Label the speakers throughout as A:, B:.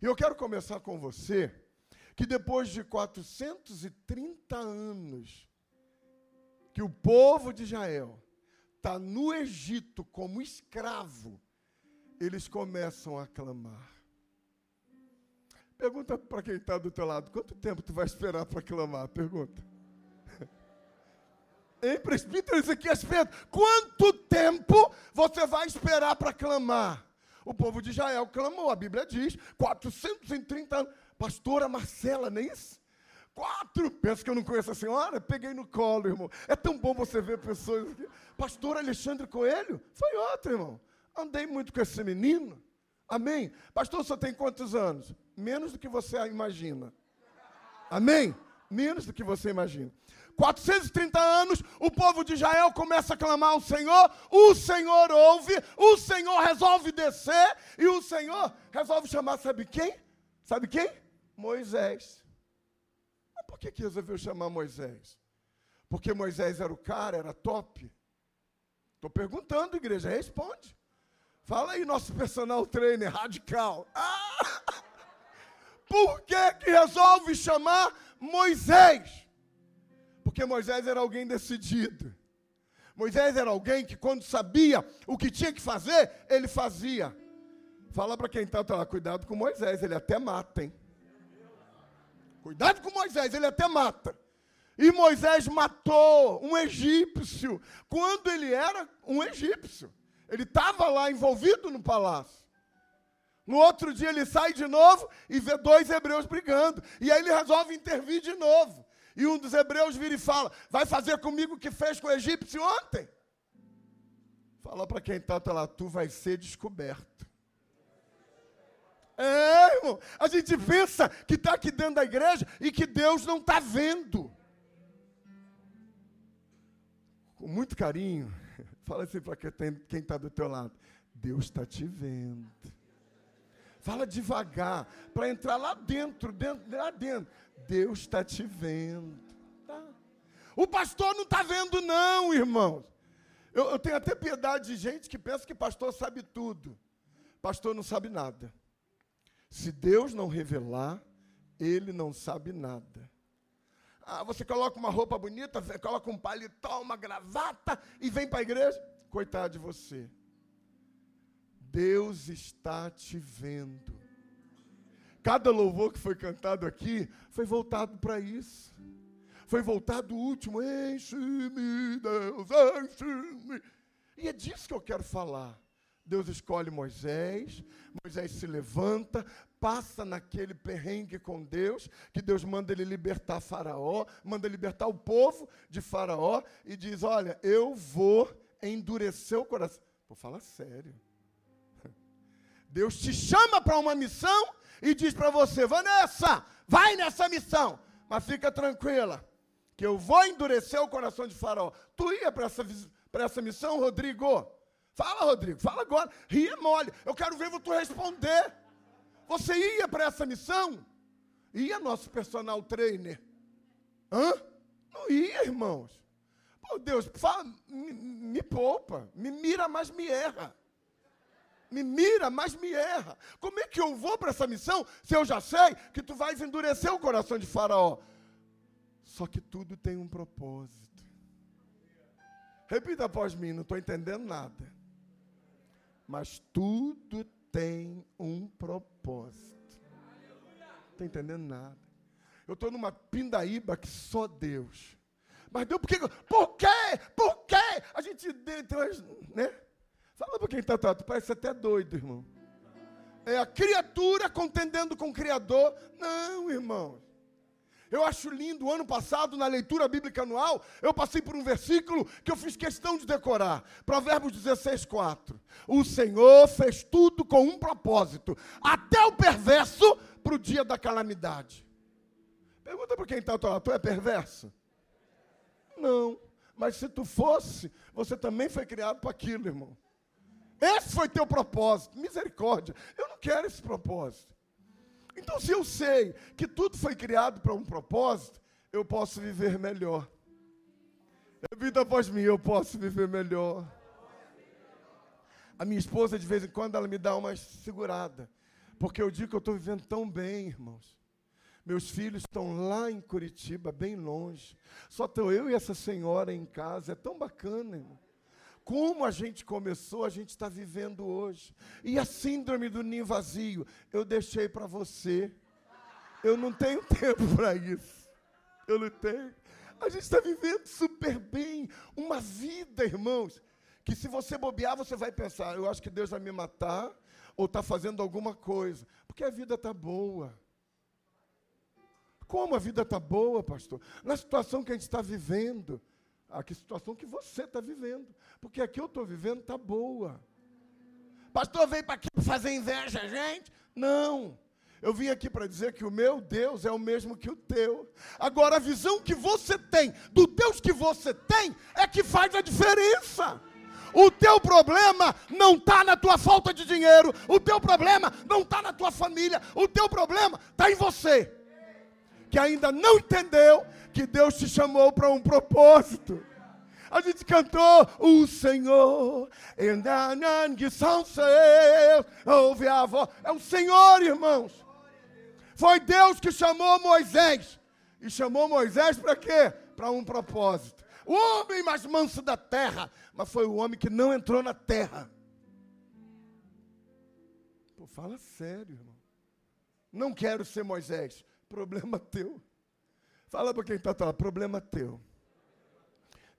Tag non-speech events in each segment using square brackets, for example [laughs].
A: E eu quero começar com você, que depois de 430 anos que o povo de Israel está no Egito como escravo, eles começam a clamar. Pergunta para quem está do teu lado, quanto tempo tu vai esperar para clamar? Pergunta. [laughs] Hein, presbítero Ezequias Pedro? Quanto tempo você vai esperar para clamar? O povo de Israel clamou, a Bíblia diz, 430 anos. Pastora Marcela, nem é isso? Quatro. Pensa que eu não conheço a senhora? Peguei no colo, irmão. É tão bom você ver pessoas aqui. Pastor Alexandre Coelho? Foi outro, irmão. Andei muito com esse menino. Amém? Pastor, você tem quantos anos? Menos do que você imagina. Amém? Menos do que você imagina. 430 anos, o povo de Israel começa a clamar ao Senhor, o Senhor ouve, o Senhor resolve descer, e o Senhor resolve chamar, sabe quem? Sabe quem? Moisés. Mas por que, que resolveu chamar Moisés? Porque Moisés era o cara, era top? Estou perguntando, igreja, responde. Fala aí, nosso personal trainer radical. Ah! [laughs] Por que, que resolve chamar Moisés? Porque Moisés era alguém decidido. Moisés era alguém que, quando sabia o que tinha que fazer, ele fazia. Fala para quem está lá, cuidado com Moisés, ele até mata, hein? Cuidado com Moisés, ele até mata. E Moisés matou um egípcio, quando ele era um egípcio. Ele estava lá envolvido no palácio. No outro dia ele sai de novo e vê dois hebreus brigando. E aí ele resolve intervir de novo. E um dos hebreus vira e fala: Vai fazer comigo o que fez com o egípcio ontem? Fala para quem está tá lá: Tu vai ser descoberto. É, irmão. A gente pensa que está aqui dentro da igreja e que Deus não está vendo. Com muito carinho, [laughs] fala assim para quem está do teu lado: Deus está te vendo. Fala devagar, para entrar lá dentro, dentro, lá dentro. Deus está te vendo. Tá? O pastor não está vendo, não, irmãos. Eu, eu tenho até piedade de gente que pensa que pastor sabe tudo. Pastor não sabe nada. Se Deus não revelar, ele não sabe nada. Ah, você coloca uma roupa bonita, coloca um paletó, uma gravata e vem para a igreja? Coitado de você. Deus está te vendo. Cada louvor que foi cantado aqui foi voltado para isso. Foi voltado o último, enche-me, Deus, enche-me. E é disso que eu quero falar. Deus escolhe Moisés, Moisés se levanta, passa naquele perrengue com Deus, que Deus manda ele libertar Faraó, manda libertar o povo de Faraó e diz: Olha, eu vou endurecer o coração. Vou falar sério. [laughs] Deus te chama para uma missão e diz para você: Vanessa, vai nessa missão, mas fica tranquila, que eu vou endurecer o coração de Faraó. Tu ia para essa, essa missão, Rodrigo? Fala, Rodrigo, fala agora. Ria mole. Eu quero ver tu responder. Você ia para essa missão? Ia nosso personal trainer? Hã? Não ia, irmãos. Pô, Deus, fala, me, me poupa, me mira, mas me erra me mira, mas me erra. Como é que eu vou para essa missão se eu já sei que tu vais endurecer o coração de Faraó? Só que tudo tem um propósito. Repita após mim, não estou entendendo nada. Mas tudo tem um propósito. Não estou entendendo nada. Eu estou numa pindaíba que só Deus. Mas Deus, por quê? Por quê? Por quê? A gente, né? Fala para quem está atrás, tu parece até doido, irmão. É a criatura contendendo com o Criador. Não, irmão. Eu acho lindo, ano passado, na leitura bíblica anual, eu passei por um versículo que eu fiz questão de decorar. Provérbios 16, 4. O Senhor fez tudo com um propósito, até o perverso para o dia da calamidade. Pergunta para quem está lá, tu é perverso? Não. Mas se tu fosse, você também foi criado para aquilo, irmão. Esse foi teu propósito. Misericórdia. Eu não quero esse propósito. Então, se eu sei que tudo foi criado para um propósito, eu posso viver melhor. Vida após mim, eu posso viver melhor. A minha esposa, de vez em quando, ela me dá uma segurada. Porque eu digo que eu estou vivendo tão bem, irmãos. Meus filhos estão lá em Curitiba, bem longe. Só estou eu e essa senhora em casa. É tão bacana, irmão. Como a gente começou, a gente está vivendo hoje. E a síndrome do ninho vazio, eu deixei para você. Eu não tenho [laughs] tempo para isso. Eu não tenho. A gente está vivendo super bem. Uma vida, irmãos, que se você bobear, você vai pensar: eu acho que Deus vai me matar, ou está fazendo alguma coisa. Porque a vida está boa. Como a vida está boa, pastor? Na situação que a gente está vivendo. A que situação que você está vivendo. Porque a que eu estou vivendo está boa. Pastor, veio para aqui fazer inveja, gente? Não. Eu vim aqui para dizer que o meu Deus é o mesmo que o teu. Agora, a visão que você tem do Deus que você tem é que faz a diferença. O teu problema não está na tua falta de dinheiro, o teu problema não está na tua família, o teu problema está em você, que ainda não entendeu que Deus te chamou para um propósito. A gente cantou o Senhor, ouve a voz. É o Senhor, irmãos. Foi Deus que chamou Moisés. E chamou Moisés para quê? Para um propósito. O homem mais manso da terra, mas foi o homem que não entrou na terra. Pô, fala sério, irmão. Não quero ser Moisés. Problema teu. Fala para quem está lá, problema teu.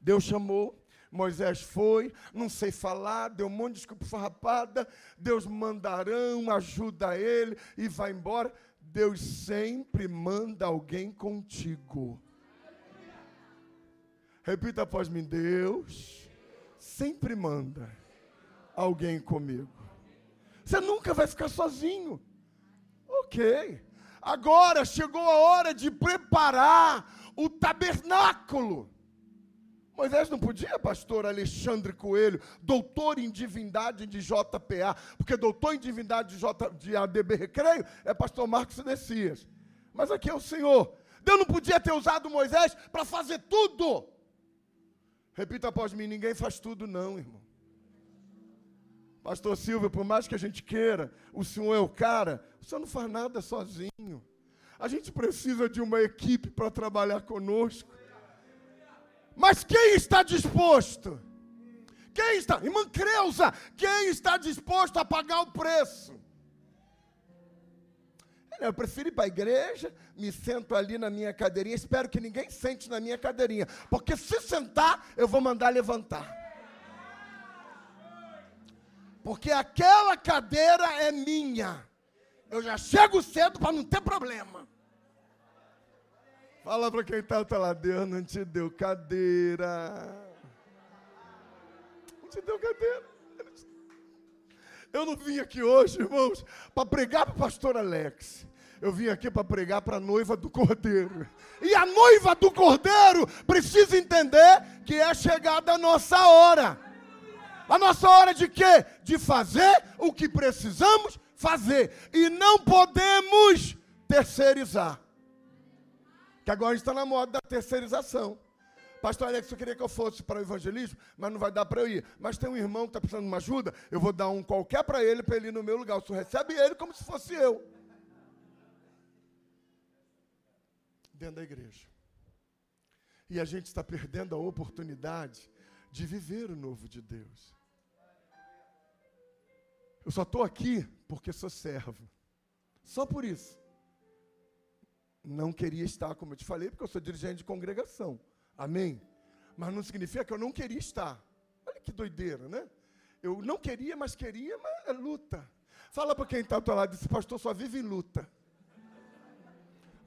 A: Deus chamou, Moisés foi, não sei falar, deu um monte de desculpa farrapada, Deus mandarão, ajuda ele e vai embora. Deus sempre manda alguém contigo. Repita após mim: Deus sempre manda alguém comigo. Você nunca vai ficar sozinho. Ok. Agora chegou a hora de preparar o tabernáculo. Moisés não podia, pastor Alexandre Coelho, doutor em divindade de JPA, porque doutor em divindade de, J, de ADB Recreio é pastor Marcos Dessias. Mas aqui é o Senhor. Deus não podia ter usado Moisés para fazer tudo. Repita após mim: ninguém faz tudo, não, irmão. Pastor Silvio, por mais que a gente queira, o senhor é o cara, o senhor não faz nada sozinho. A gente precisa de uma equipe para trabalhar conosco. Mas quem está disposto? Quem está? Irmã Creuza, quem está disposto a pagar o preço? Eu prefiro ir para a igreja, me sento ali na minha cadeirinha, espero que ninguém sente na minha cadeirinha, porque se sentar, eu vou mandar levantar. Porque aquela cadeira é minha. Eu já chego cedo para não ter problema. Fala para quem está lá, Deus não te deu cadeira. Não te deu cadeira. Eu não vim aqui hoje, irmãos, para pregar para o pastor Alex. Eu vim aqui para pregar para a noiva do cordeiro. E a noiva do cordeiro precisa entender que é chegada a nossa hora. A nossa hora de quê? De fazer o que precisamos fazer. E não podemos terceirizar. Que agora está na moda da terceirização. Pastor Alex, eu queria que eu fosse para o evangelismo, mas não vai dar para eu ir. Mas tem um irmão que está precisando de uma ajuda, eu vou dar um qualquer para ele, para ele ir no meu lugar. Senhor recebe ele como se fosse eu. Dentro da igreja. E a gente está perdendo a oportunidade de viver o novo de Deus. Eu só estou aqui porque sou servo. Só por isso. Não queria estar, como eu te falei, porque eu sou dirigente de congregação. Amém? Mas não significa que eu não queria estar. Olha que doideira, né? Eu não queria, mas queria, mas é luta. Fala para quem está ao teu lado, esse pastor só vive em luta.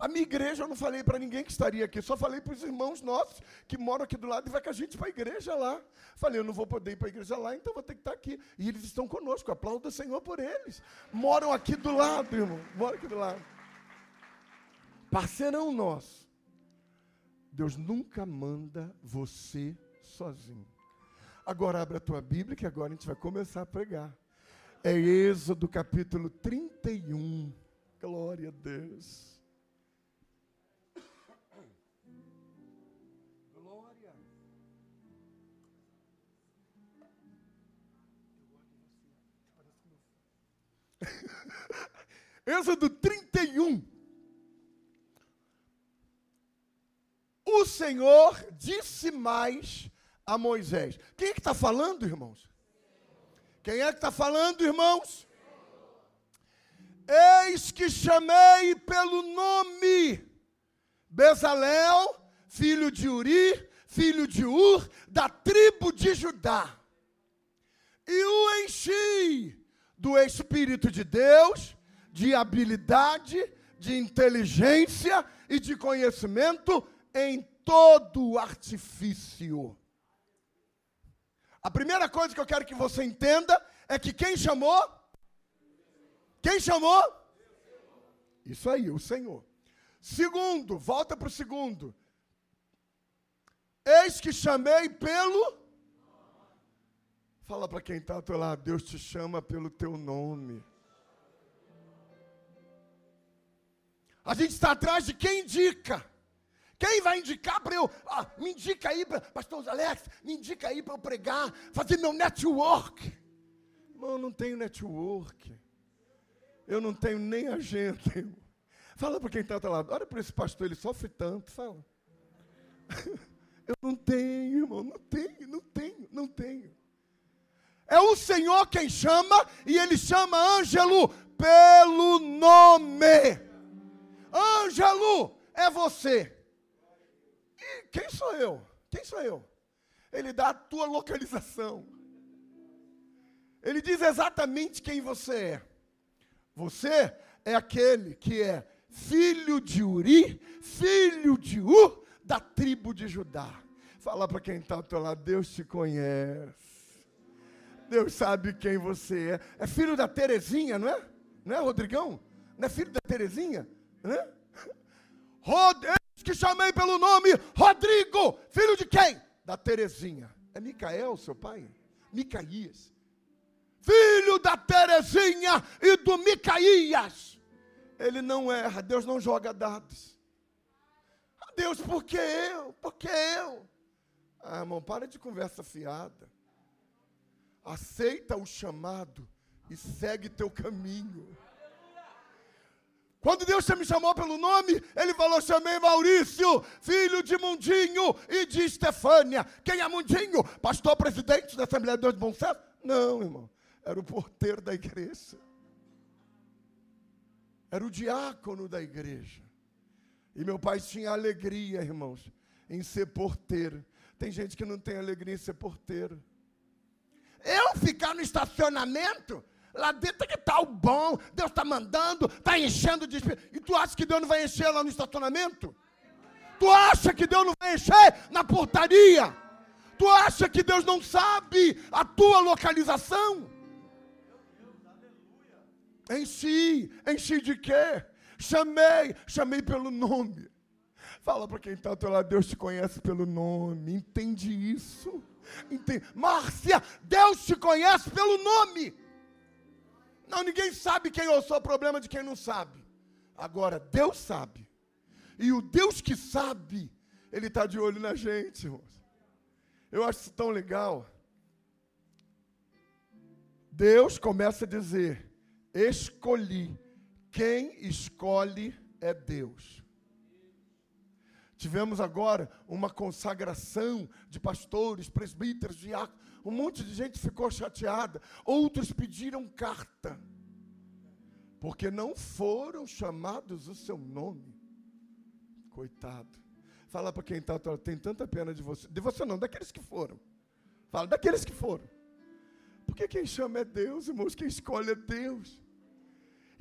A: A minha igreja eu não falei para ninguém que estaria aqui, só falei para os irmãos nossos que moram aqui do lado e vai com a gente para a igreja lá. Falei, eu não vou poder ir para a igreja lá, então vou ter que estar aqui. E eles estão conosco, aplaudo o Senhor por eles. Moram aqui do lado, irmão, moram aqui do lado. Parceirão nosso. Deus nunca manda você sozinho. Agora abre a tua Bíblia que agora a gente vai começar a pregar. É Êxodo capítulo 31. Glória a Deus. [laughs] Êxodo 31. O Senhor disse mais a Moisés. Quem é que está falando, irmãos? Quem é que está falando, irmãos? Eis que chamei pelo nome Bezalel, filho de Uri, filho de Ur, da tribo de Judá. E o enchi do Espírito de Deus, de habilidade, de inteligência e de conhecimento em todo artifício. A primeira coisa que eu quero que você entenda é que quem chamou? Quem chamou? Isso aí, o Senhor. Segundo, volta para o segundo. Eis que chamei pelo. Fala para quem está ao teu lado, Deus te chama pelo teu nome. A gente está atrás de quem indica. Quem vai indicar para eu? Ah, me indica aí, pastor Alex, me indica aí para eu pregar, fazer meu network. Irmão, eu não tenho network. Eu não tenho nem agenda. Fala para quem está ao lado. Olha para esse pastor, ele sofre tanto. Fala. [laughs] Eu não tenho, irmão, não tenho, não tenho, não tenho. É o Senhor quem chama, e Ele chama Ângelo pelo nome. Ângelo é você. E quem sou eu? Quem sou eu? Ele dá a tua localização. Ele diz exatamente quem você é. Você é aquele que é filho de Uri, filho de Ur, da tribo de Judá. Fala para quem está ao teu lado, Deus te conhece. Deus sabe quem você é. É filho da Terezinha, não é? Não é, Rodrigão? Não é filho da Terezinha? Né? Rod que chamei pelo nome Rodrigo, filho de quem? Da Terezinha. É Micael, seu pai? Micaías. Filho da Terezinha e do Micaías. Ele não erra, Deus não joga dados. Ah, Deus, por que eu? Por que eu? Ah, irmão, para de conversa fiada. Aceita o chamado e segue teu caminho. Quando Deus me chamou pelo nome, Ele falou: chamei Maurício, filho de Mundinho e de Estefânia. Quem é Mundinho? Pastor presidente da Assembleia de Deus de Bom Sucesso? Não, irmão. Era o porteiro da igreja. Era o diácono da igreja. E meu pai tinha alegria, irmãos, em ser porteiro. Tem gente que não tem alegria em ser porteiro. Eu ficar no estacionamento Lá dentro que está o bom, Deus está mandando, está enchendo de espírito. E tu acha que Deus não vai encher lá no estacionamento? Tu acha que Deus não vai encher na portaria? Tu acha que Deus não sabe a tua localização? Enchi, enchi de quê? Chamei, chamei pelo nome. Fala para quem está ao teu lado, Deus te conhece pelo nome. Entende isso? Márcia, Deus te conhece pelo nome. Não, ninguém sabe quem eu sou, problema de quem não sabe. Agora, Deus sabe. E o Deus que sabe, Ele está de olho na gente. Eu acho isso tão legal. Deus começa a dizer: escolhi. Quem escolhe é Deus. Tivemos agora uma consagração de pastores, presbíteros, diáconos. Um monte de gente ficou chateada. Outros pediram carta. Porque não foram chamados o seu nome. Coitado. Fala para quem está, tem tanta pena de você. De você não, daqueles que foram. Fala, daqueles que foram. Porque quem chama é Deus, irmãos. Quem escolhe é Deus.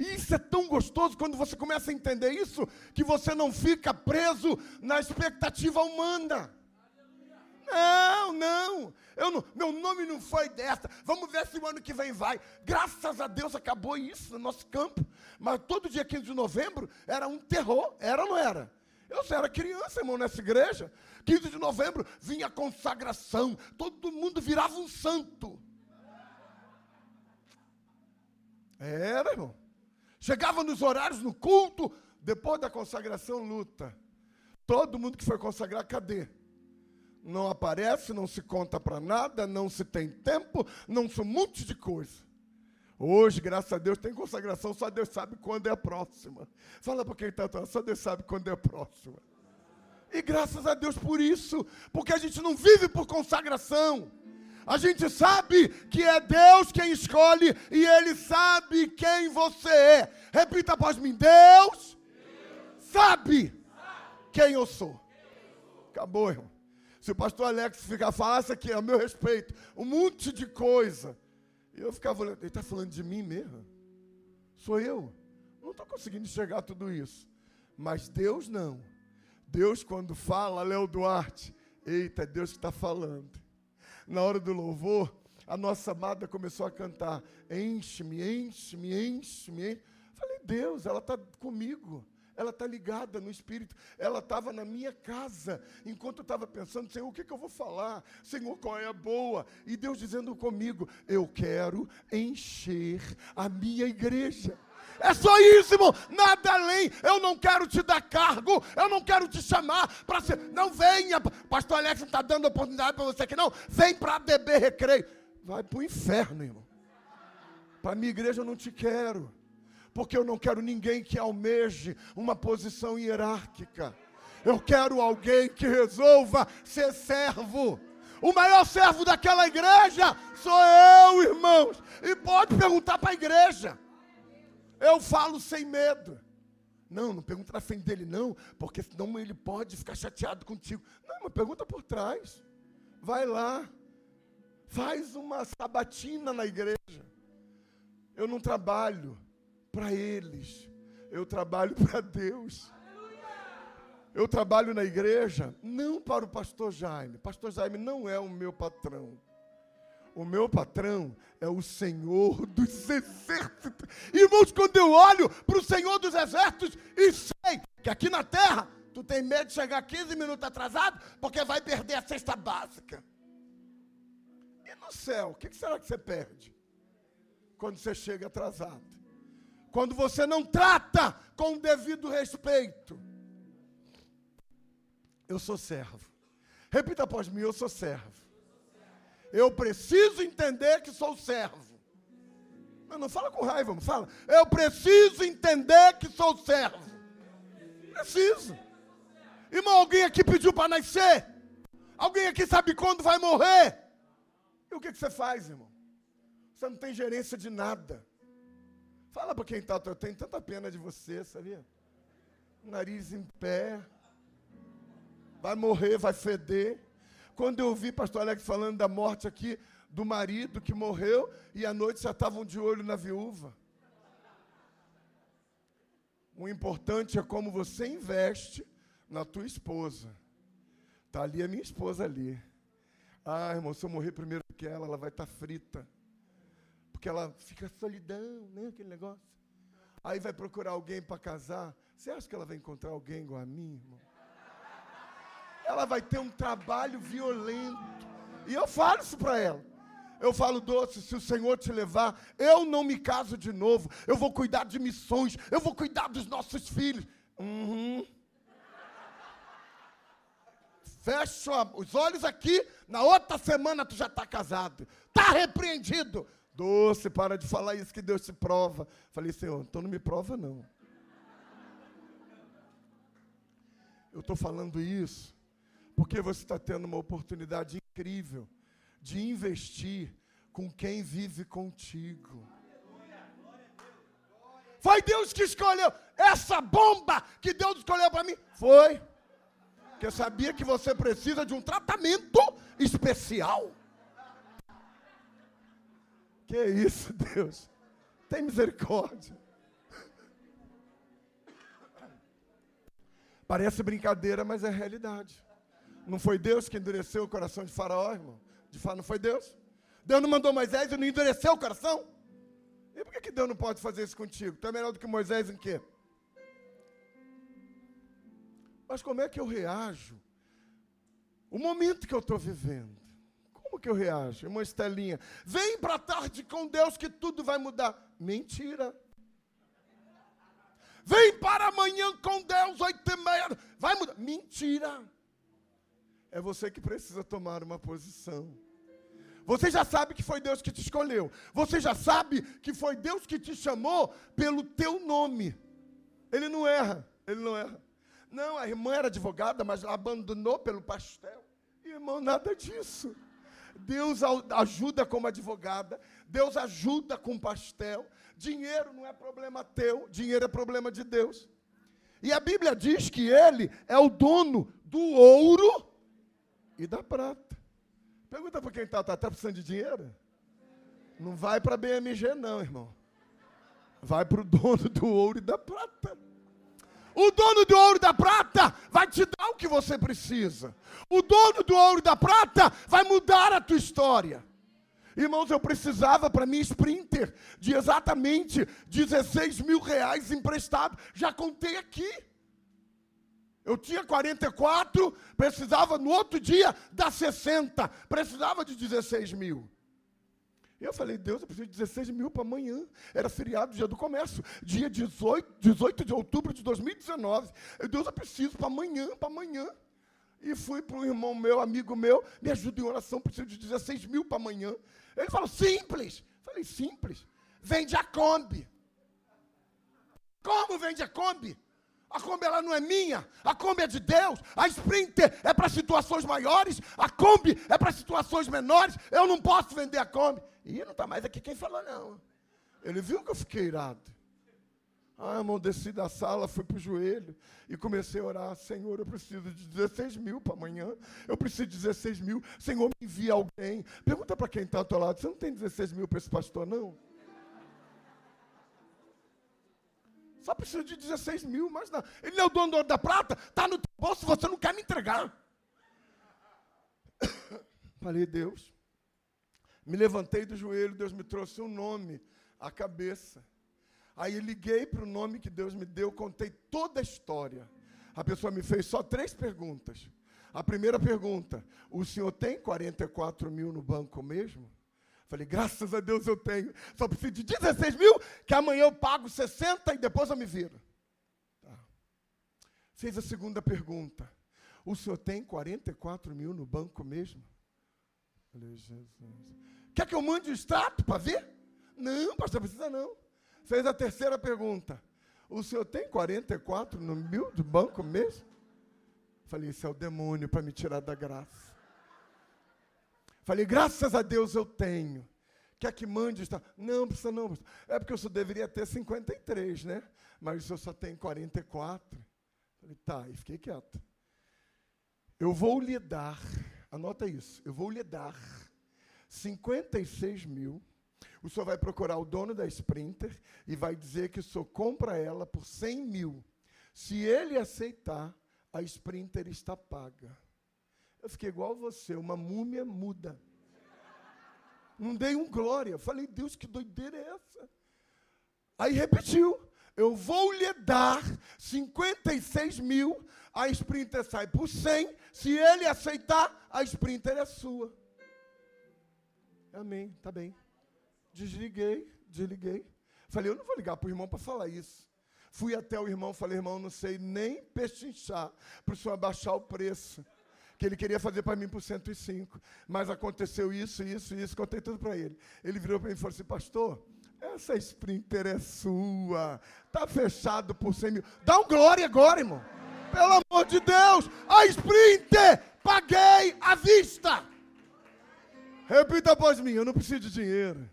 A: Isso é tão gostoso quando você começa a entender isso, que você não fica preso na expectativa humana. Não, não. Eu não, meu nome não foi dessa. Vamos ver se o ano que vem vai. Graças a Deus acabou isso no nosso campo. Mas todo dia 15 de novembro era um terror. Era ou não era? Eu era criança, irmão, nessa igreja. 15 de novembro vinha a consagração. Todo mundo virava um santo. Era, irmão. Chegava nos horários no culto, depois da consagração, luta. Todo mundo que foi consagrar, cadê? Não aparece, não se conta para nada, não se tem tempo, não se um monte de coisa. Hoje, graças a Deus, tem consagração, só Deus sabe quando é a próxima. Fala para quem está só Deus sabe quando é a próxima. E graças a Deus por isso, porque a gente não vive por consagração. A gente sabe que é Deus quem escolhe e Ele sabe quem você é. Repita após mim: Deus, Deus. sabe quem eu sou. Acabou, irmão. Se o pastor Alex ficar falasse aqui, a meu respeito, um monte de coisa. Eu ficava olhando, ele está falando de mim mesmo? Sou eu? Não estou conseguindo enxergar tudo isso. Mas Deus não. Deus, quando fala, Léo Duarte, eita, é Deus que está falando. Na hora do louvor, a nossa amada começou a cantar: enche-me, enche-me, enche-me. Enche Falei, Deus, ela está comigo ela está ligada no Espírito. Ela estava na minha casa, enquanto eu estava pensando, Senhor, o que, que eu vou falar? Senhor, qual é a boa? E Deus dizendo comigo, eu quero encher a minha igreja. É só isso, irmão. Nada além. Eu não quero te dar cargo. Eu não quero te chamar para ser. Não venha. Pastor Alex não está dando oportunidade para você aqui, não. Vem para beber recreio. Vai para o inferno, irmão. Para a minha igreja eu não te quero porque eu não quero ninguém que almeje uma posição hierárquica. Eu quero alguém que resolva ser servo. O maior servo daquela igreja sou eu, irmãos. E pode perguntar para a igreja. Eu falo sem medo. Não, não pergunta na frente dele, não, porque senão ele pode ficar chateado contigo. Não, mas pergunta por trás. Vai lá. Faz uma sabatina na igreja. Eu não trabalho para eles. Eu trabalho para Deus. Eu trabalho na igreja não para o pastor Jaime. Pastor Jaime não é o meu patrão. O meu patrão é o Senhor dos exércitos. Irmãos, quando eu olho para o Senhor dos exércitos e sei que aqui na terra tu tem medo de chegar 15 minutos atrasado porque vai perder a cesta básica. E no céu, o que será que você perde quando você chega atrasado? Quando você não trata com o devido respeito. Eu sou servo. Repita após mim: eu sou servo. Eu preciso entender que sou servo. Não, não fala com raiva, não fala. Eu preciso entender que sou servo. Preciso. Irmão, alguém aqui pediu para nascer? Alguém aqui sabe quando vai morrer? E o que, que você faz, irmão? Você não tem gerência de nada. Fala para quem está, eu tenho tanta pena de você, sabia? Nariz em pé, vai morrer, vai feder. Quando eu ouvi pastor Alex falando da morte aqui do marido que morreu e à noite já estavam de olho na viúva. O importante é como você investe na tua esposa. Está ali a minha esposa ali. Ah, irmão, se eu morrer primeiro que ela, ela vai estar tá frita porque ela fica solidão, né? Aquele negócio. Aí vai procurar alguém para casar. Você acha que ela vai encontrar alguém igual a mim, irmão? Ela vai ter um trabalho violento. E eu falo isso para ela. Eu falo, doce, se o Senhor te levar, eu não me caso de novo. Eu vou cuidar de missões. Eu vou cuidar dos nossos filhos. Uhum. Fecha os olhos aqui. Na outra semana tu já está casado. Está repreendido. Doce, para de falar isso que Deus te prova. Falei, Senhor, então não me prova, não. Eu estou falando isso porque você está tendo uma oportunidade incrível de investir com quem vive contigo. Foi Deus que escolheu essa bomba que Deus escolheu para mim. Foi. Porque sabia que você precisa de um tratamento especial. Que isso, Deus? Tem misericórdia. Parece brincadeira, mas é realidade. Não foi Deus que endureceu o coração de Faraó, irmão? De fato, não foi Deus? Deus não mandou Moisés e não endureceu o coração? E por que, que Deus não pode fazer isso contigo? Tu é melhor do que Moisés em quê? Mas como é que eu reajo? O momento que eu estou vivendo. Como que eu reajo? Uma estelinha. Vem para a tarde com Deus que tudo vai mudar. Mentira. Vem para amanhã com Deus, oito e meia. Vai mudar. Mentira. É você que precisa tomar uma posição. Você já sabe que foi Deus que te escolheu. Você já sabe que foi Deus que te chamou pelo teu nome. Ele não erra, ele não erra. Não, a irmã era advogada, mas abandonou pelo pastel. Irmão, nada disso. Deus ajuda como advogada, Deus ajuda com pastel. Dinheiro não é problema teu, dinheiro é problema de Deus. E a Bíblia diz que ele é o dono do ouro e da prata. Pergunta para quem está, está tá precisando de dinheiro? Não vai para BMG não, irmão. Vai para o dono do ouro e da prata. O dono do ouro e da prata vai te dar o que você precisa. O dono do ouro e da prata vai mudar a tua história. Irmãos, eu precisava para mim Sprinter de exatamente 16 mil reais emprestado. Já contei aqui. Eu tinha 44, precisava no outro dia dar 60, precisava de 16 mil. Eu falei, Deus, eu preciso de 16 mil para amanhã. Era feriado, dia do comércio, dia 18, 18 de outubro de 2019. Eu, Deus, eu preciso para amanhã, para amanhã. E fui para um irmão meu, amigo meu, me ajuda em oração, preciso de 16 mil para amanhã. Ele falou, simples. Falei, simples. Vende a Kombi. Como vende a Kombi? A Kombi ela não é minha, a Kombi é de Deus. A Sprinter é para situações maiores, a Kombi é para situações menores. Eu não posso vender a Kombi. E não está mais aqui quem falou, não. Ele viu que eu fiquei irado. Ah, irmão, desci da sala, fui para o joelho e comecei a orar. Senhor, eu preciso de 16 mil para amanhã. Eu preciso de 16 mil. Senhor, me envia alguém. Pergunta para quem está ao teu lado: você não tem 16 mil para esse pastor, não? Só preciso de 16 mil, mas não. Ele não é o dono do ouro da prata, está no teu bolso, você não quer me entregar. [coughs] Falei, Deus. Me levantei do joelho, Deus me trouxe um nome, a cabeça. Aí liguei para o nome que Deus me deu, contei toda a história. A pessoa me fez só três perguntas. A primeira pergunta: O senhor tem 44 mil no banco mesmo? Falei, graças a Deus eu tenho. Só preciso de 16 mil, que amanhã eu pago 60 e depois eu me viro. Tá. Fez a segunda pergunta. O senhor tem 44 mil no banco mesmo? Falei, Jesus. Quer que eu mande o extrato para ver? Não, pastor, precisa não. Fez a terceira pergunta. O senhor tem 44 no mil do banco mesmo? Falei, isso é o demônio para me tirar da graça. Falei, graças a Deus eu tenho. Quer que mande? Está? Não, precisa não. É porque eu só deveria ter 53, né? Mas senhor só tem 44. Falei, tá, e fiquei quieto. Eu vou lhe dar, anota isso, eu vou lhe dar 56 mil. O senhor vai procurar o dono da Sprinter e vai dizer que o senhor compra ela por 100 mil. Se ele aceitar, a Sprinter está paga. Eu fiquei igual você, uma múmia muda. Não dei um glória. Falei, Deus, que doideira é essa? Aí repetiu. Eu vou lhe dar 56 mil, a Sprinter sai por 100. Se ele aceitar, a Sprinter é sua. Amém, tá bem. Desliguei, desliguei. Falei, eu não vou ligar para o irmão para falar isso. Fui até o irmão, falei, irmão, não sei nem pechinchar para o senhor abaixar o preço que ele queria fazer para mim por 105. Mas aconteceu isso, isso, isso, contei tudo para ele. Ele virou para mim e falou assim, pastor, essa Sprinter é sua. Está fechado por 100 mil. Dá um glória agora, irmão. Pelo amor de Deus, a Sprinter, paguei à vista. Repita após mim, eu não preciso de dinheiro.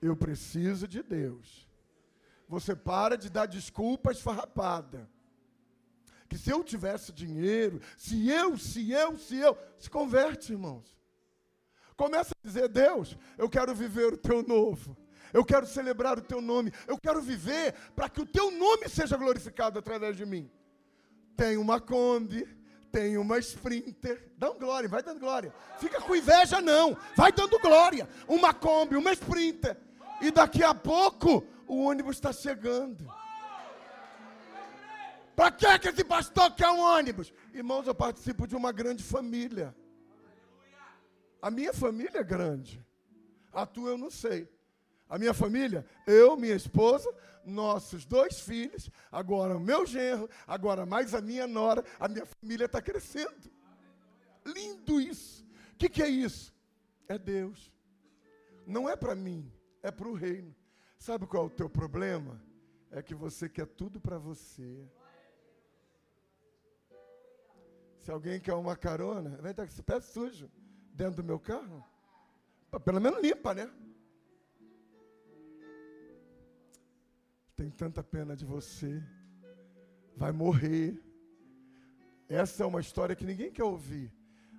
A: Eu preciso de Deus. Você para de dar desculpas farrapada que se eu tivesse dinheiro, se eu, se eu, se eu, se converte, irmãos. Começa a dizer, Deus, eu quero viver o teu novo. Eu quero celebrar o teu nome. Eu quero viver para que o teu nome seja glorificado através de mim. Tem uma Kombi, tem uma Sprinter. Dá um glória, vai dando glória. Fica com inveja, não. Vai dando glória. Uma Kombi, uma Sprinter. E daqui a pouco o ônibus está chegando. Para que, que esse pastor quer um ônibus? Irmãos, eu participo de uma grande família. A minha família é grande. A tua eu não sei. A minha família, eu, minha esposa, nossos dois filhos, agora o meu genro, agora mais a minha nora, a minha família está crescendo. Lindo isso. O que, que é isso? É Deus. Não é para mim, é para o reino. Sabe qual é o teu problema? É que você quer tudo para você. Se alguém quer uma carona, vem estar com esse pé sujo dentro do meu carro. Pelo menos limpa, né? Tem tanta pena de você. Vai morrer. Essa é uma história que ninguém quer ouvir.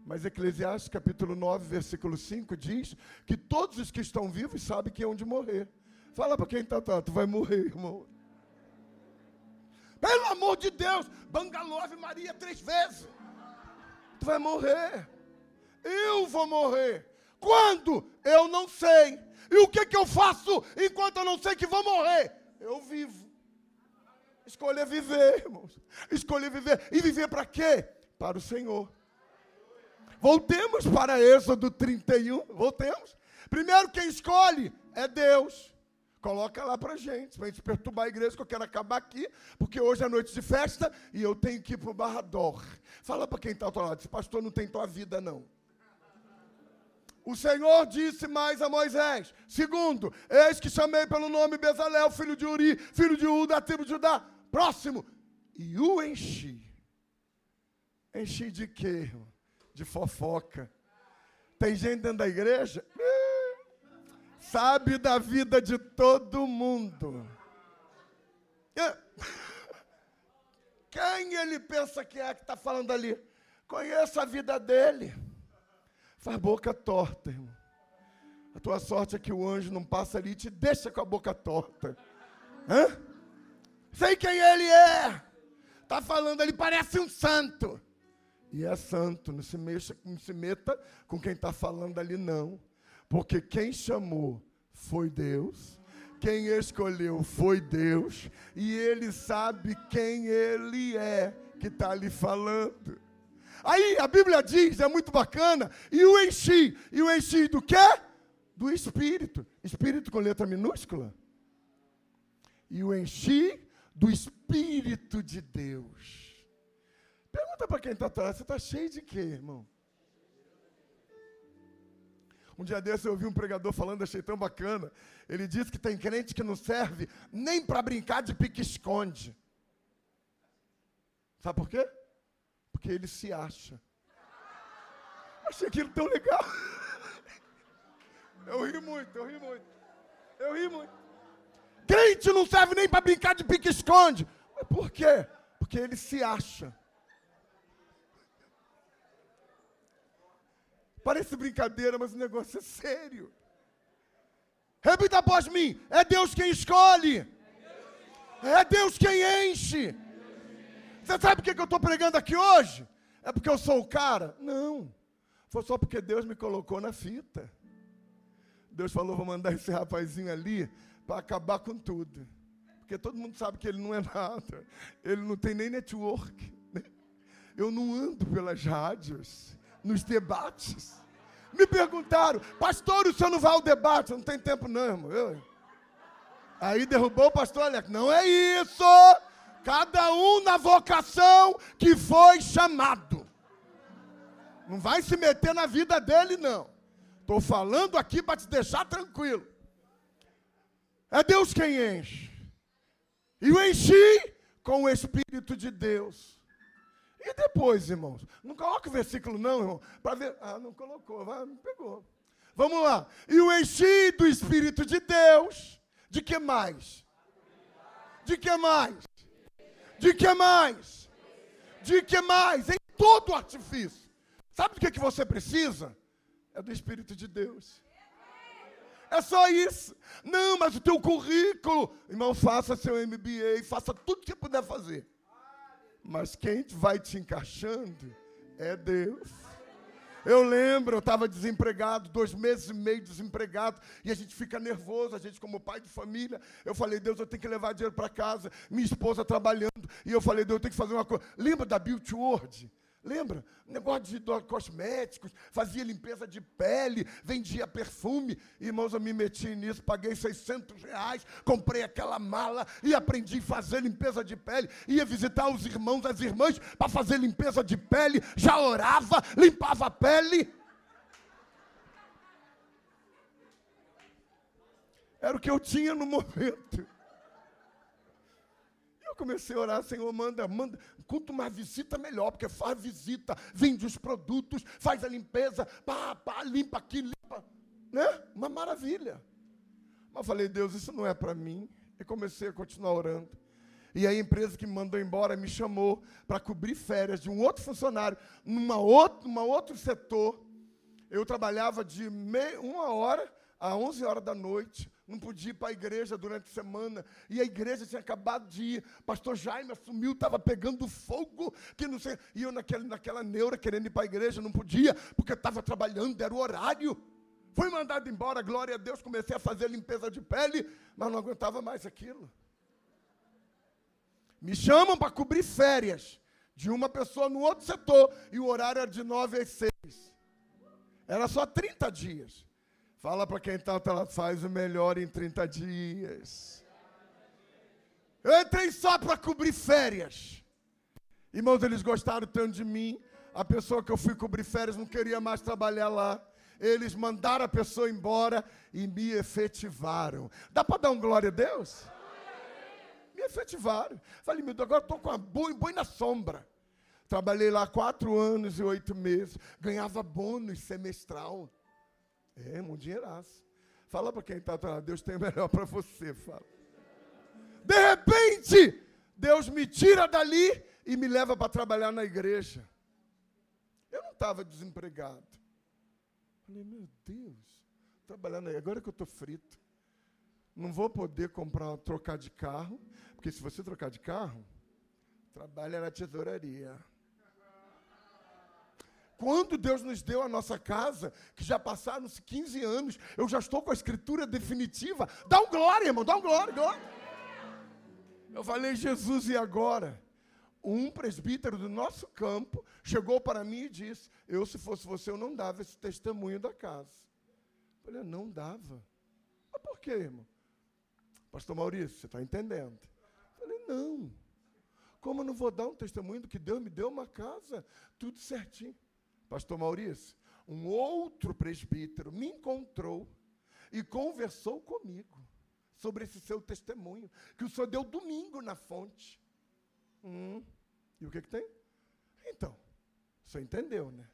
A: Mas Eclesiastes capítulo 9, versículo 5 diz que todos os que estão vivos sabem que hão de morrer. Fala para quem está tá, vai morrer, irmão. Pelo amor de Deus, Bangalove Maria três vezes. Vai morrer. Eu vou morrer. Quando? Eu não sei. E o que, que eu faço enquanto eu não sei que vou morrer? Eu vivo. Escolher viver, irmãos. Escolher viver. E viver para quê? Para o Senhor. Voltemos para Êxodo 31. Voltemos. Primeiro, quem escolhe é Deus. Coloca lá para gente, para gente perturbar a igreja, que eu quero acabar aqui, porque hoje é noite de festa e eu tenho que ir para o Barrador. Fala para quem está ao teu lado, pastor não tem tua vida, não. O Senhor disse mais a Moisés: segundo, eis que chamei pelo nome Bezalel, filho de Uri, filho de U, da tribo de Judá. Próximo, e o enchi. Enchi de quê, de fofoca. Tem gente dentro da igreja, sabe da vida de todo mundo. Quem ele pensa que é que está falando ali? Conheça a vida dele. Faz boca torta, irmão. A tua sorte é que o anjo não passa ali e te deixa com a boca torta. Hã? Sei quem ele é. Está falando ali, parece um santo e é santo. Não se, mexa, não se meta com quem está falando ali, não. Porque quem chamou foi Deus, quem escolheu foi Deus, e ele sabe quem ele é que está ali falando. Aí a Bíblia diz, é muito bacana, e o enchi. E o enchi do quê? Do Espírito. Espírito com letra minúscula. E o enchi do Espírito de Deus. Pergunta para quem está atrás, você está cheio de quê, irmão? Um dia desse eu ouvi um pregador falando, achei tão bacana. Ele disse que tem crente que não serve nem para brincar de pique-esconde. Sabe por quê? Porque ele se acha. Achei aquilo tão legal. Eu ri muito, eu ri muito. Eu ri muito. Crente não serve nem para brincar de pique-esconde. Por quê? Porque ele se acha. Parece brincadeira, mas o negócio é sério. Repita após mim: é Deus quem escolhe, é Deus quem enche. Você sabe por que eu estou pregando aqui hoje? É porque eu sou o cara? Não. Foi só porque Deus me colocou na fita. Deus falou: vou mandar esse rapazinho ali para acabar com tudo. Porque todo mundo sabe que ele não é nada. Ele não tem nem network. Né? Eu não ando pelas rádios nos debates. Me perguntaram, pastor, o senhor não vai ao debate? Não tem tempo não, irmão. Eu... Aí derrubou o pastor Alex. Não é isso. Cada um na vocação que foi chamado. Não vai se meter na vida dele, não. Estou falando aqui para te deixar tranquilo. É Deus quem enche. E o enchi com o Espírito de Deus. E depois, irmãos? Não coloca o versículo, não, irmão, para ver. Ah, não colocou, vai, não pegou. Vamos lá. E o enchi do Espírito de Deus. De que mais? De que mais? De que mais? De que mais? Em todo artifício. Sabe do que, que você precisa? É do Espírito de Deus. É só isso. Não, mas o teu currículo, irmão, faça seu MBA, faça tudo que puder fazer. Mas quem vai te encaixando é Deus. Eu lembro, eu estava desempregado, dois meses e meio desempregado, e a gente fica nervoso, a gente como pai de família. Eu falei, Deus, eu tenho que levar dinheiro para casa, minha esposa trabalhando, e eu falei, Deus, eu tenho que fazer uma coisa. Lembra da Beauty World? Lembra? Negócio de cosméticos, fazia limpeza de pele, vendia perfume. Irmãos, eu me meti nisso, paguei 600 reais, comprei aquela mala e aprendi a fazer limpeza de pele. Ia visitar os irmãos, as irmãs, para fazer limpeza de pele, já orava, limpava a pele. Era o que eu tinha no momento. Eu comecei a orar, Senhor, manda, manda, quanto mais visita, melhor, porque faz visita, vende os produtos, faz a limpeza, pá, pá, limpa aqui, limpa, né? Uma maravilha. Mas eu falei, Deus, isso não é para mim. E comecei a continuar orando. E a empresa que me mandou embora me chamou para cobrir férias de um outro funcionário, numa outro, numa outro setor. Eu trabalhava de meia, uma hora a 11 horas da noite, não podia ir para a igreja durante a semana, e a igreja tinha acabado de ir, pastor Jaime assumiu, estava pegando fogo, que não sei, e eu naquela, naquela neura querendo ir para a igreja, não podia, porque estava trabalhando, era o horário. Fui mandado embora, glória a Deus, comecei a fazer limpeza de pele, mas não aguentava mais aquilo. Me chamam para cobrir férias de uma pessoa no outro setor, e o horário era de 9 às 6. Era só 30 dias. Fala para quem está, ela faz o melhor em 30 dias. Eu entrei só para cobrir férias. Irmãos, eles gostaram tanto de mim. A pessoa que eu fui cobrir férias não queria mais trabalhar lá. Eles mandaram a pessoa embora e me efetivaram. Dá para dar um glória a Deus? Me efetivaram. Falei, meu Deus, agora estou com a boi, boi na sombra. Trabalhei lá quatro anos e oito meses. Ganhava bônus semestral. É, um dinheiraço. Fala para quem está atrás, Deus tem o melhor para você. Fala. De repente, Deus me tira dali e me leva para trabalhar na igreja. Eu não estava desempregado. Falei, meu Deus, trabalhando aí, agora que eu estou frito. Não vou poder comprar, trocar de carro, porque se você trocar de carro, trabalha na tesouraria. Quando Deus nos deu a nossa casa, que já passaram-se 15 anos, eu já estou com a escritura definitiva. Dá um glória, irmão, dá um glória, glória. Eu falei, Jesus, e agora? Um presbítero do nosso campo chegou para mim e disse: Eu, se fosse você, eu não dava esse testemunho da casa. Eu falei, não dava. Mas por quê, irmão? Pastor Maurício, você está entendendo? Eu falei, não. Como eu não vou dar um testemunho do que Deus me deu uma casa? Tudo certinho. Pastor Maurício, um outro presbítero me encontrou e conversou comigo sobre esse seu testemunho, que o senhor deu domingo na fonte. Hum, e o que, que tem? Então, o senhor entendeu, né?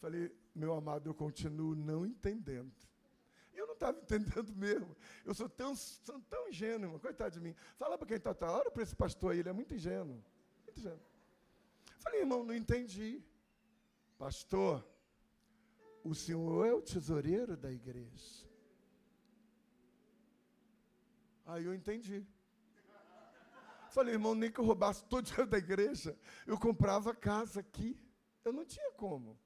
A: Falei, meu amado, eu continuo não entendendo. Eu não estava entendendo [laughs] mesmo. Eu sou tão, tão ingênuo, coitado de mim. Fala para quem está, tá, olha para esse pastor aí, ele é muito ingênuo. Muito ingênuo. Falei, irmão, não entendi. Pastor, o senhor é o tesoureiro da igreja. Aí eu entendi. Falei, irmão, nem que eu roubasse todo o dinheiro da igreja, eu comprava casa aqui. Eu não tinha como.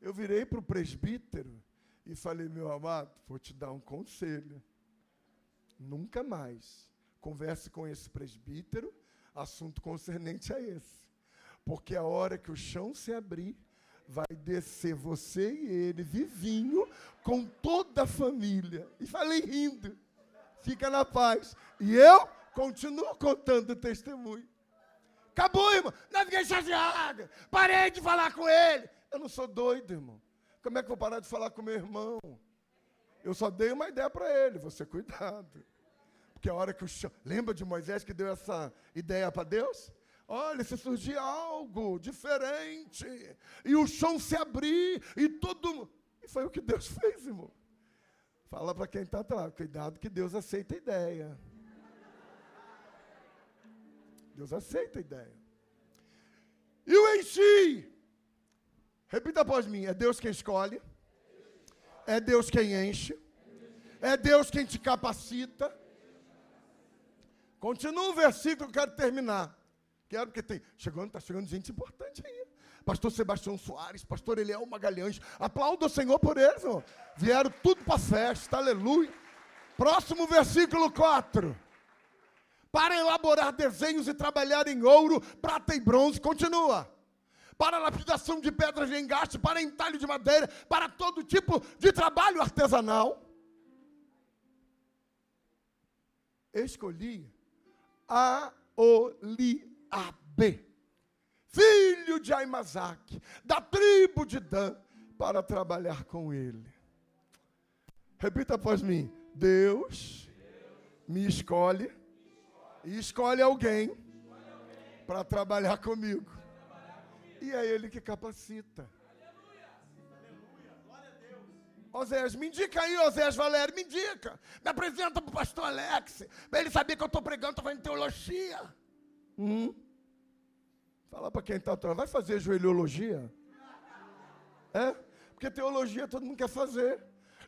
A: Eu virei para o presbítero e falei, meu amado, vou te dar um conselho. Nunca mais converse com esse presbítero, assunto concernente a esse. Porque a hora que o chão se abrir, vai descer você e ele vivinho com toda a família. E falei rindo. Fica na paz. E eu continuo contando o testemunho. Acabou, irmão. Não fiquei chateado. Parei de falar com ele. Eu não sou doido, irmão. Como é que eu vou parar de falar com meu irmão? Eu só dei uma ideia para ele. Você cuidado. Porque a hora que o chão. Lembra de Moisés que deu essa ideia para Deus? Olha, se surgir algo diferente, e o chão se abrir, e todo E foi o que Deus [laughs] fez, irmão. Fala para quem está atrás, cuidado que Deus aceita a ideia. Deus aceita a ideia. E o enchi. Repita após mim: é Deus quem escolhe, é Deus quem enche, é Deus quem te capacita. Continua o versículo eu quero terminar. Quero porque tem. Chegando, está chegando gente importante aí. Pastor Sebastião Soares, pastor Eliel Magalhães. Aplauda o Senhor por eles, irmão. Vieram tudo para a festa, aleluia. Próximo versículo 4. Para elaborar desenhos e trabalhar em ouro, prata e bronze, continua. Para lapidação de pedras de engaste, para entalho de madeira, para todo tipo de trabalho artesanal. Escolhi a Oli Ab, filho de Aimazaque, da tribo de Dan, para trabalhar com ele. Repita após mim. Deus me escolhe e escolhe alguém para trabalhar comigo. E é Ele que capacita. Oséias, me indica aí, Oséias Valério, me indica. Me apresenta para o pastor Alex, para ele saber que eu estou pregando, estou fazendo teologia. Hum. Fala para quem está atrás, vai fazer joelhologia? É? Porque teologia todo mundo quer fazer.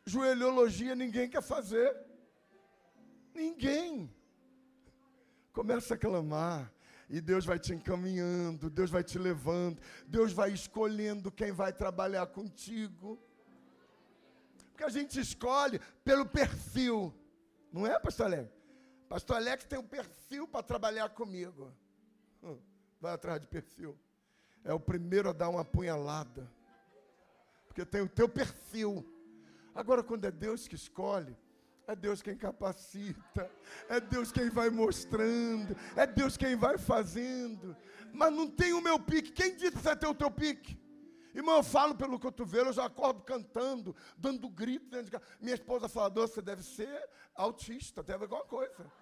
A: Joelhologia ninguém quer fazer. Ninguém. Começa a clamar. E Deus vai te encaminhando, Deus vai te levando, Deus vai escolhendo quem vai trabalhar contigo. Porque a gente escolhe pelo perfil. Não é, pastor Alex? Pastor Alex tem um perfil para trabalhar comigo. Hum, vai atrás de perfil. É o primeiro a dar uma punhalada. Porque tem o teu perfil. Agora, quando é Deus que escolhe, é Deus quem capacita, é Deus quem vai mostrando, é Deus quem vai fazendo. Mas não tem o meu pique. Quem disse que tem o teu pique? Irmão, eu falo pelo cotovelo, eu já acordo cantando, dando grito dentro de casa. Minha esposa fala, você deve ser autista, deve alguma coisa.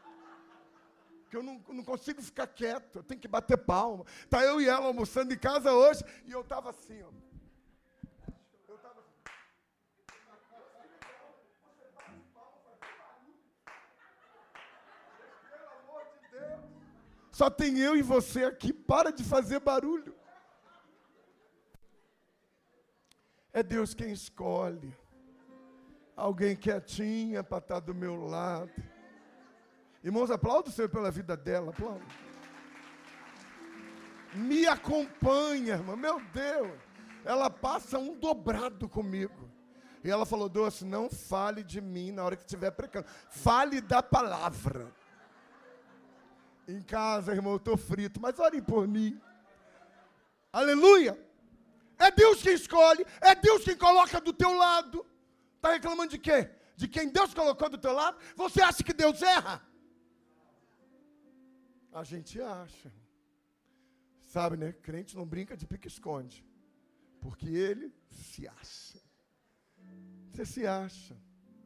A: Porque eu não, não consigo ficar quieto, eu tenho que bater palma. Tá eu e ela almoçando em casa hoje, e eu estava assim, ó. Só tem eu e você aqui. Para de fazer barulho. É Deus quem escolhe. Alguém quietinha para estar tá do meu lado. Irmãos, aplauda o Senhor pela vida dela. Aplauda. Me acompanha, irmã. Meu Deus. Ela passa um dobrado comigo. E ela falou, Doce, não fale de mim na hora que estiver pregando. Fale da palavra. Em casa, irmão, eu estou frito, mas orem por mim. Aleluia! É Deus quem escolhe, é Deus quem coloca do teu lado. Está reclamando de quê? De quem Deus colocou do teu lado? Você acha que Deus erra? A gente acha. Sabe, né? Crente não brinca de pique-esconde. Porque ele se acha. Você se acha.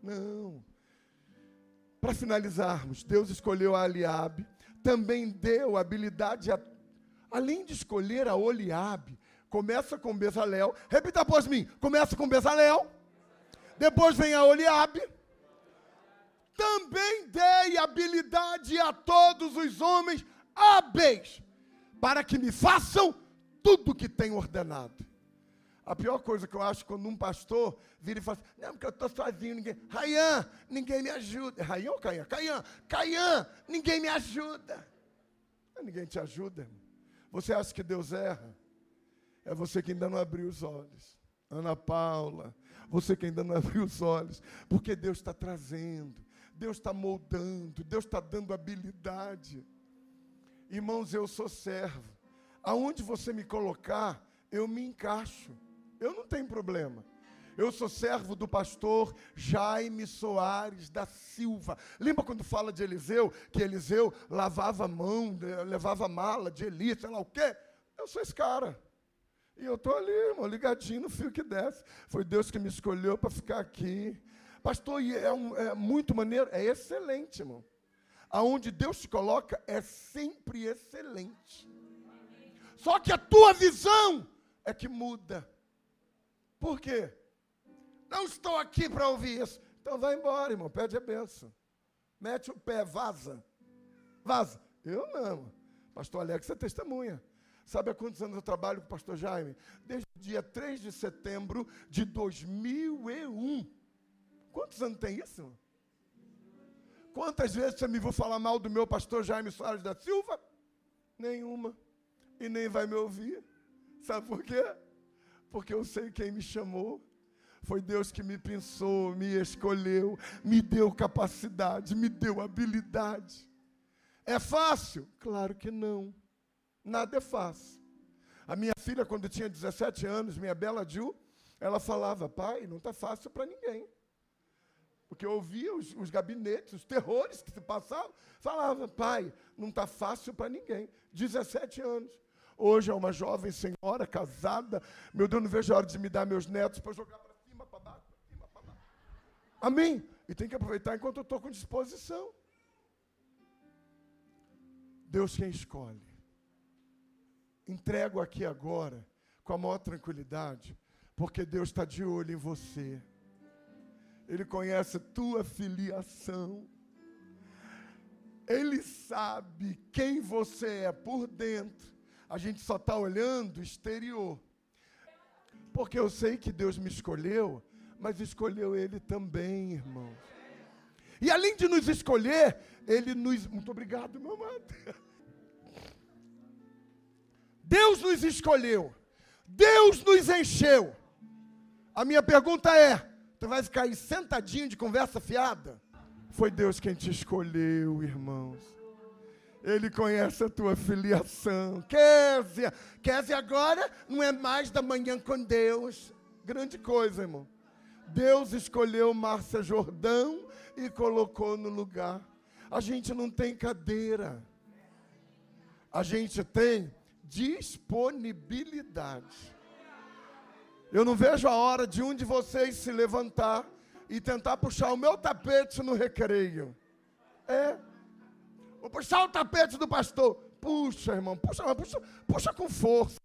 A: Não. Para finalizarmos, Deus escolheu a Eliabe também deu habilidade, a, além de escolher a Oliabe, começa com Bezalel, repita após mim, começa com Bezalel, depois vem a Oliabe, também dei habilidade a todos os homens hábeis, para que me façam tudo o que tenho ordenado. A pior coisa que eu acho quando um pastor vira e fala assim, não, porque eu estou sozinho, ninguém. Rayan, ninguém me ajuda. Rayan ou Caian? Caian, Caian, ninguém me ajuda. Ninguém te ajuda. Você acha que Deus erra? É você que ainda não abriu os olhos. Ana Paula, você que ainda não [laughs] abriu os olhos, porque Deus está trazendo, Deus está moldando, Deus está dando habilidade. Irmãos, eu sou servo. Aonde você me colocar, eu me encaixo. Eu não tenho problema. Eu sou servo do pastor Jaime Soares da Silva. Lembra quando fala de Eliseu? Que Eliseu lavava a mão, levava a mala de Eli, sei lá o quê? Eu sou esse cara. E eu estou ali, irmão, ligadinho no fio que desce. Foi Deus que me escolheu para ficar aqui. Pastor, é, um, é muito maneiro, é excelente, irmão. Aonde Deus te coloca é sempre excelente. Só que a tua visão é que muda. Por quê? Não estou aqui para ouvir isso. Então vai embora, irmão, pede a benção. Mete o pé, vaza. Vaza. Eu não. Pastor Alex é testemunha. Sabe há quantos anos eu trabalho com o pastor Jaime? Desde o dia 3 de setembro de 2001. Quantos anos tem isso? Quantas vezes você me viu falar mal do meu pastor Jaime Soares da Silva? Nenhuma. E nem vai me ouvir. Sabe por quê? porque eu sei quem me chamou. Foi Deus que me pensou, me escolheu, me deu capacidade, me deu habilidade. É fácil? Claro que não. Nada é fácil. A minha filha, quando tinha 17 anos, minha bela Ju, ela falava: pai, não está fácil para ninguém. Porque eu ouvia os, os, gabinetes, os terrores que se passavam, falava: pai, não está fácil para ninguém. 17 anos. Hoje é uma jovem senhora casada. Meu Deus, não vejo a hora de me dar meus netos para jogar para cima, para baixo, para cima, para baixo. Amém? E tem que aproveitar enquanto eu estou com disposição. Deus quem escolhe. Entrego aqui agora, com a maior tranquilidade, porque Deus está de olho em você. Ele conhece tua filiação. Ele sabe quem você é por dentro. A gente só está olhando exterior. Porque eu sei que Deus me escolheu, mas escolheu Ele também, irmãos. E além de nos escolher, Ele nos. Muito obrigado, meu amado. Deus nos escolheu. Deus nos encheu. A minha pergunta é: tu vai ficar aí sentadinho de conversa fiada? Foi Deus quem te escolheu, irmãos. Ele conhece a tua filiação. Késia, Késia agora não é mais da manhã com Deus. Grande coisa, irmão. Deus escolheu Márcia Jordão e colocou no lugar. A gente não tem cadeira. A gente tem disponibilidade. Eu não vejo a hora de um de vocês se levantar e tentar puxar o meu tapete no recreio. É. Vou puxar o tapete do pastor. Puxa, irmão, puxa, puxa, puxa com força.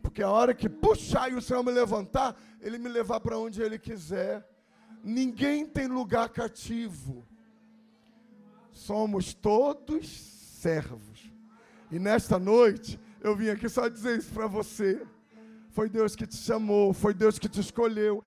A: Porque a hora que puxar e o Senhor me levantar, Ele me levar para onde Ele quiser. Ninguém tem lugar cativo. Somos todos servos. E nesta noite, eu vim aqui só dizer isso para você. Foi Deus que te chamou, foi Deus que te escolheu.